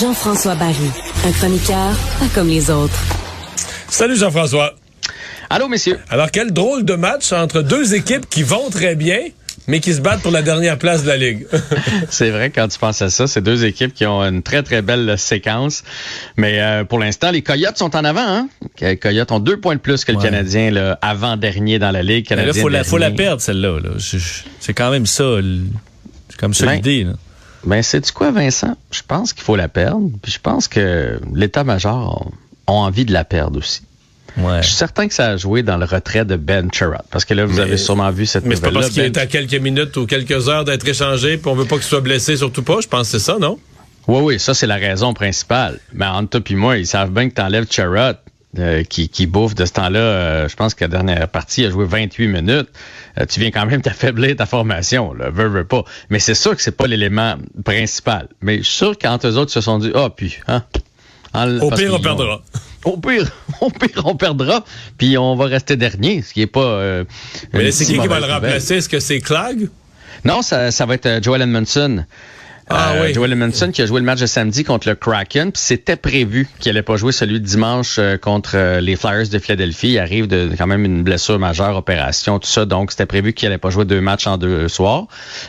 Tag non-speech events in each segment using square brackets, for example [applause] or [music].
Jean-François Barry, un chroniqueur pas comme les autres. Salut Jean-François. Allô, messieurs. Alors, quel drôle de match entre deux équipes qui vont très bien, mais qui se battent pour la dernière place de la Ligue. [laughs] C'est vrai, quand tu penses à ça, c'est deux équipes qui ont une très, très belle séquence. Mais euh, pour l'instant, les Coyotes sont en avant. Hein? Les Coyotes ont deux points de plus que le Ouais. Canadien, avant-dernier dans la Ligue. Mais là, Canadien faut la, faut la dernier. perdre, celle-là. là. C'est quand même ça. C'est comme ça Ben, l'idée. là. Ben, c'est quoi, Vincent? Je pense qu'il faut la perdre. Puis je pense que l'état-major ont envie de la perdre aussi. Ouais. Je suis certain que ça a joué dans le retrait de Ben Sherrod. Parce que là, vous Mais- avez sûrement vu cette Mais c'est pas nouvelle-là. parce qu'il Ben- est à quelques minutes ou quelques heures d'être échangé, puis on veut pas qu'il soit blessé, surtout pas. Je pense que c'est ça, non? Oui, oui, ça, c'est la raison principale. Mais entre toi et moi, ils savent bien que t'enlèves Charrot, euh, qui, qui bouffe de ce temps-là. euh, je pense que la dernière partie, il a joué 28 minutes. Euh, tu viens quand même [laughs] t'affaiblir ta formation, là, veux, veux pas. Mais c'est sûr que c'est pas l'élément principal. Mais je suis sûr qu'entre eux autres, ils se sont dit, ah, puis, hein? En- Au pire, on perdra. Au pire, [laughs] au pire, on perdra, puis on va rester dernier, ce qui est pas. euh, Mais c'est si qui qui va le remplacer? Est-ce que c'est Clag? Non, ça, ça va être euh, Joel Edmondson. Ah Euh, oui. Joel Edmondson qui a joué le match de samedi contre le Kraken. Puis c'était prévu qu'il allait pas jouer celui de dimanche euh, contre euh, les Flyers de Philadelphie. Il arrive de quand même une blessure majeure, opération, tout ça. Donc c'était prévu qu'il allait pas jouer deux matchs en deux soirs.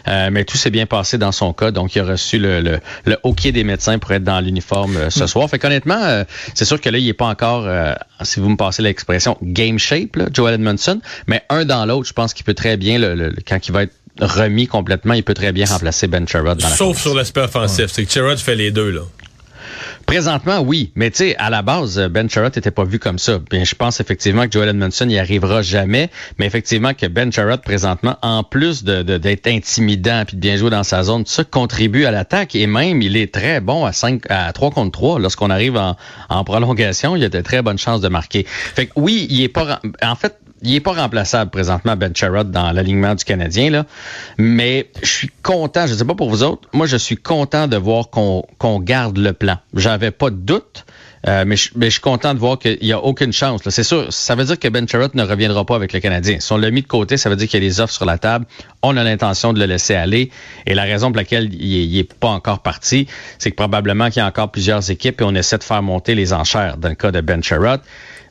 Euh, mais tout s'est bien passé dans son cas. Donc il a reçu le, le, le hockey des médecins pour être dans l'uniforme euh, Hmm. ce soir. Fait qu'honnêtement, euh, c'est sûr que là, il est pas encore, euh, si vous me passez l'expression, game shape, là, Joel Edmondson. Mais un dans l'autre, je pense qu'il peut très bien, le, le- quand il va être remis complètement, il peut très bien remplacer Ben Sherrod dans la Sauf sur l'aspect offensif. C'est que Sherrod fait les deux, là. Présentement, oui. Mais tu sais, à la base, Ben Sherrod n'était pas vu comme ça. Bien, je pense effectivement que Joel Edmondson n'y arrivera jamais. Mais effectivement que Ben Sherrod, présentement, en plus de, d'être intimidant puis de bien jouer dans sa zone, ça contribue à l'attaque. Et même, il est très bon à 5, à 3 contre 3. Lorsqu'on arrive en, en prolongation, il a de très bonnes chances de marquer. Fait que oui, il est pas, en fait, il est pas remplaçable présentement, Ben Sherrod, dans l'alignement du Canadien, là. Mais je suis content, je sais pas pour vous autres, moi, je suis content de voir qu'on qu'on garde le plan. J'avais pas de doute. euh, mais, je, suis content de voir qu'il n'y a aucune chance. C'est sûr, ça veut dire que Ben Sherrod ne reviendra pas avec le Canadien. Si on l'a mis de côté, ça veut dire qu'il y a des offres sur la table. On a l'intention de le laisser aller. Et la raison pour laquelle il n'est pas encore parti, c'est que probablement qu'il y a encore plusieurs équipes et on essaie de faire monter les enchères dans le cas de Ben Sherrod.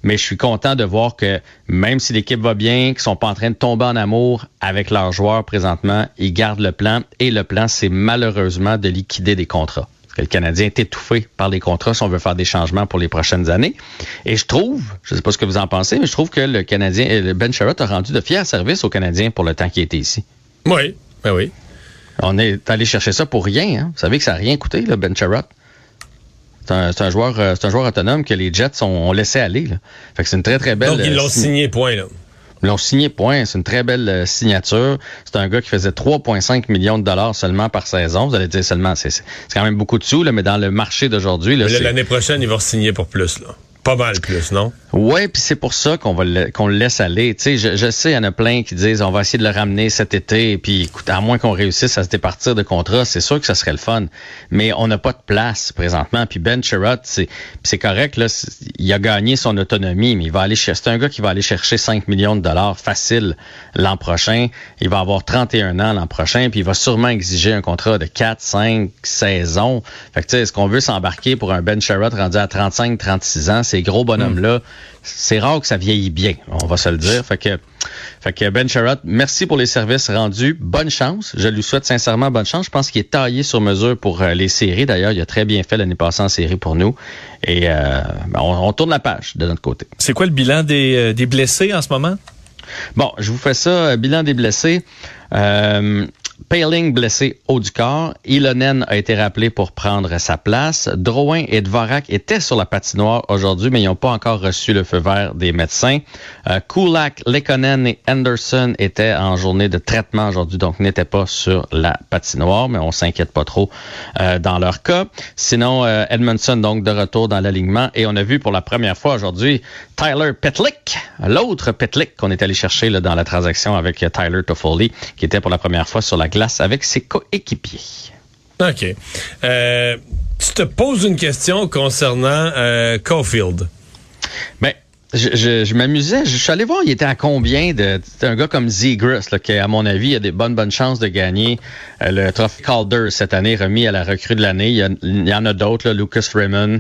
Mais je suis content de voir que même si l'équipe va bien, qu'ils sont pas en train de tomber en amour avec leurs joueurs présentement, ils gardent le plan. Et le plan, c'est malheureusement de liquider des contrats. Que le Canadien est étouffé par les contrats si on veut faire des changements pour les prochaines années. Et je trouve, je ne sais pas ce que vous en pensez, mais je trouve que le Canadien, euh, le Ben Sherratt a rendu de fiers services aux Canadiens pour le temps qu'il était ici. Oui, ben oui. On est allé chercher ça pour rien. Hein. Vous savez que ça n'a rien coûté, le Ben Sherratt. C'est un, joueur, euh, c'est un joueur autonome que les Jets ont, ont laissé aller. Là. Fait que c'est une très très belle. Donc, ils euh, l'ont sign- signé, point, là. Ils l'ont signé, point. C'est une très belle euh, signature. C'est un gars qui faisait 3,5 millions de dollars seulement par saison. Vous allez dire seulement, c'est quand même beaucoup de sous, là, mais dans le marché d'aujourd'hui, L'année prochaine, il va signer pour plus, là. Pas mal plus, non? Ouais, puis c'est pour ça qu'on va le, qu'on le laisse aller. Tu je, je sais, il y en a plein qui disent on va essayer de le ramener cet été, puis écoute, à moins qu'on réussisse à se départir de contrat, c'est sûr que ça serait le fun. Mais on n'a pas de place présentement. Puis Ben Sherratt, c'est, c'est correct là, il a gagné son autonomie, mais il va aller chercher. C'est un gars qui va aller chercher 5 millions de dollars facile l'an prochain. Il va avoir 31 ans l'an prochain, puis il va sûrement exiger un contrat de 4, 5 saisons. Fait que est-ce qu'on veut s'embarquer pour un Ben Sherratt rendu à 35, 36 ans? Ces gros bonhommes-là, c'est rare que ça vieillit bien, on va se le dire. Fait que, fait que Ben Sherrod, merci pour les services rendus. Bonne chance. Je lui souhaite sincèrement bonne chance. Je pense qu'il est taillé sur mesure pour euh, les séries. D'ailleurs, il a très bien fait l'année passée en série pour nous. Et euh, ben, on, on, tourne la page de notre côté. C'est quoi le bilan des, euh, des blessés en ce moment? Bon, je vous fais ça, bilan des blessés. Euh, Paling blessé haut du corps. Ilonen a été rappelé pour prendre sa place. Drouin et Dvorak étaient sur la patinoire aujourd'hui, mais ils n'ont pas encore reçu le feu vert des médecins. Euh, Kulak, Lekonen et Anderson étaient en journée de traitement aujourd'hui, donc n'étaient pas sur la patinoire, mais on s'inquiète pas trop euh, dans leur cas. Sinon, euh, Edmondson donc de retour dans l'alignement et on a vu pour la première fois aujourd'hui Tyler Petlick, l'autre Petlick qu'on est allé chercher là, dans la transaction avec Tyler Toffoli, qui était pour la première fois sur la glace avec ses coéquipiers. OK. Euh, tu te poses une question concernant euh, Caulfield. Ben, je, m'amusais. Je suis allé voir, il était à combien de. un gars comme Zegras, qui, à mon avis, a des bonnes, bonnes chances de gagner euh, le trophée Calder cette année, remis à la recrue de l'année. Il, il, y en a d'autres, Lucas Raymond,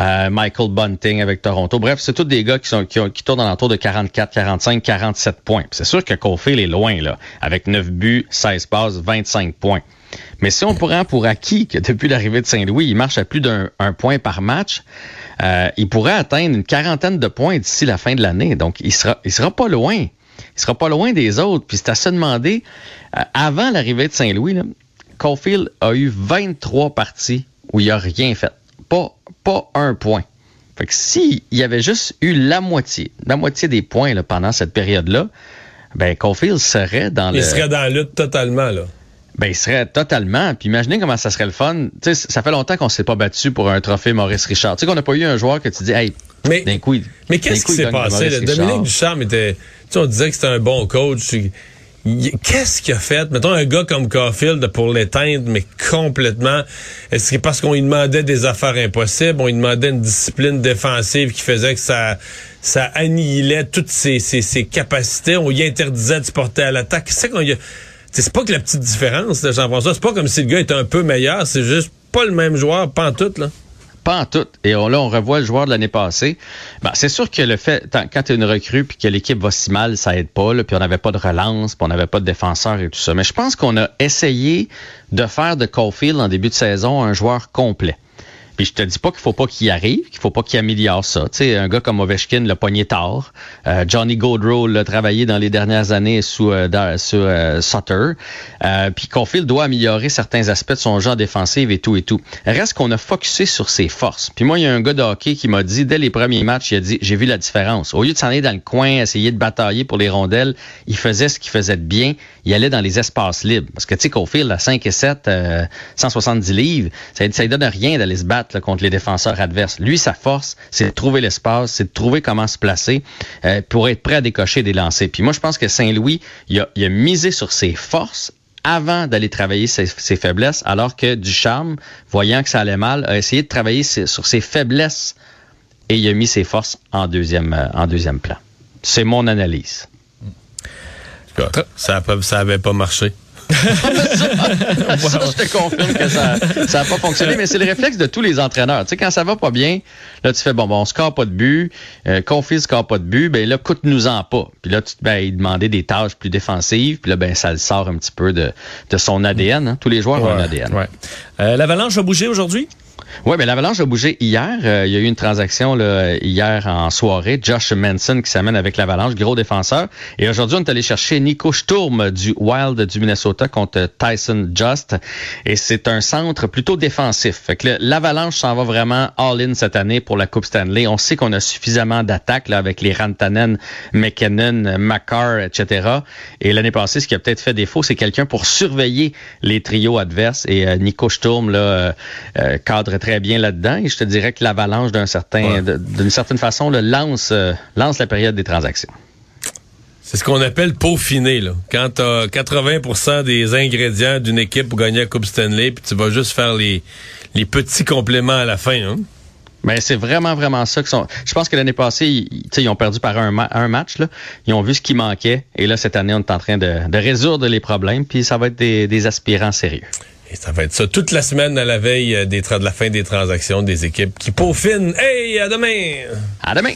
euh, Michael Bunting avec Toronto. Bref, c'est tous des gars qui, sont, qui, ont, qui tournent dans l'entour de 44, 45, 47 points. C'est sûr que Caulfield est loin, là, avec 9 buts, 16 passes, 25 points. Mais si on prend pour acquis que depuis l'arrivée de Saint-Louis, il marche à plus d'un point par match, euh, il pourrait atteindre une quarantaine de points d'ici la fin de l'année. Donc, il sera, il sera pas loin. Il sera pas loin des autres. Puis c'est à se demander, euh, avant l'arrivée de Saint-Louis, Caulfield a eu 23 parties où il a rien fait. Pas, pas un point. Fait que s'il y avait juste eu la moitié, la moitié des points là, pendant cette période-là, ben Caulfield serait dans il le... Il serait dans la lutte totalement, là. Ben, il serait totalement. Puis imaginez comment ça serait le fun. Tu sais, ça fait longtemps qu'on s'est pas battu pour un trophée Maurice Richard. Tu sais qu'on n'a pas eu un joueur que tu dis, hey, mais, d'un coup, mais qu'est-ce qui s'est passé? Là? Dominique Ducharme était, tu sais, on disait que c'était un bon coach. Qu'est-ce qu'il a fait? Mettons un gars comme Caulfield pour l'éteindre, mais complètement. Est-ce que parce qu'on lui demandait des affaires impossibles, on lui demandait une discipline défensive qui faisait que ça, ça annihilait toutes ses, ses, ses capacités, on lui interdisait de se porter à l'attaque. C'est qu'on y a c'est pas que la petite différence, Jean-François. C'est pas comme si le gars était un peu meilleur. C'est juste pas le même joueur, pas en tout, là. Pas en tout. Et on, là, on revoit le joueur de l'année passée. Ben, c'est sûr que le fait, quand tu es une recrue puis que l'équipe va si mal, ça aide pas. Puis on n'avait pas de relance, puis on n'avait pas de défenseur et tout ça. Mais je pense qu'on a essayé de faire de Caulfield en début de saison un joueur complet. Puis je te dis pas qu'il faut pas qu'il arrive, qu'il faut pas qu'il améliore ça. Tu sais, un gars comme Ovechkin l'a pogné tard. Euh, Johnny Gaudreau l'a travaillé dans les dernières années sous, euh, sous euh, Sutter. Euh, puis Caulfield doit améliorer certains aspects de son jeu défensif et tout et tout. Reste qu'on a focusé sur ses forces. Puis moi, il y a un gars de hockey qui m'a dit, dès les premiers matchs, il a dit, j'ai vu la différence. Au lieu de s'en aller dans le coin, essayer de batailler pour les rondelles, il faisait ce qu'il faisait de bien. Il allait dans les espaces libres. Parce que tu sais, à 5 et 7, 170 livres, ça, ça lui donne rien d'aller se battre contre les défenseurs adverses. Lui, sa force, c'est de trouver l'espace, c'est de trouver comment se placer euh, pour être prêt à décocher des lancers. Puis moi, je pense que Saint-Louis, il a, misé sur ses forces avant d'aller travailler ses, ses, faiblesses, alors que Ducharme, voyant que ça allait mal, a essayé de travailler sur ses faiblesses et il a mis ses forces en deuxième, euh, plan. C'est mon analyse. Ça, ça avait pas marché. [laughs] ça, je te confirme que ça n'a pas fonctionné, mais c'est le réflexe de tous les entraîneurs. Tu sais, quand ça va pas bien, là, tu fais, bon, bon on score pas de but, euh, Confis score pas de but, ben là, coûte-nous-en pas. Puis là, tu, ben, il demandait des tâches plus défensives, puis là, ben, ça le sort un petit peu de, de son ADN. Hein. Tous les joueurs ouais, ont un ADN. Ouais. Euh, L'Avalanche a bougé aujourd'hui? Oui, mais l'Avalanche a bougé hier. Euh, il y a eu une transaction là, hier en soirée. Josh Manson qui s'amène avec l'Avalanche, gros défenseur. Et aujourd'hui, on est allé chercher Nico Sturm du Wild du Minnesota contre Tyson Just. Et c'est un centre plutôt défensif. Fait que l'Avalanche s'en va vraiment all-in cette année pour la Coupe Stanley. On sait qu'on a suffisamment d'attaques avec les Rantanen, McKinnon, Makar, etc. Et l'année passée, ce qui a peut-être fait défaut, c'est quelqu'un pour surveiller les trios adverses. Et euh, Nico Sturm, là, euh, euh, cadre très bien là-dedans. Et je te dirais que l'avalanche d'un certain, ouais. d'une certaine façon, le lance, euh, lance la période des transactions. C'est ce qu'on appelle peaufiner, là. Quand tu as 80% des ingrédients d'une équipe pour gagner la Coupe Stanley, puis tu vas juste faire les, les petits compléments à la fin, hein? Mais c'est vraiment, vraiment ça que sont. Je pense que l'année passée, ils, ils ont perdu par un, ma un, match. Là. Ils ont vu ce qui manquait. Et là, cette année, on est en train de, de résoudre les problèmes. Puis ça va être des, des aspirants sérieux. Et ça va être ça toute la semaine à la veille des de la fin des transactions des équipes qui peaufinent. Hey, à demain! À demain!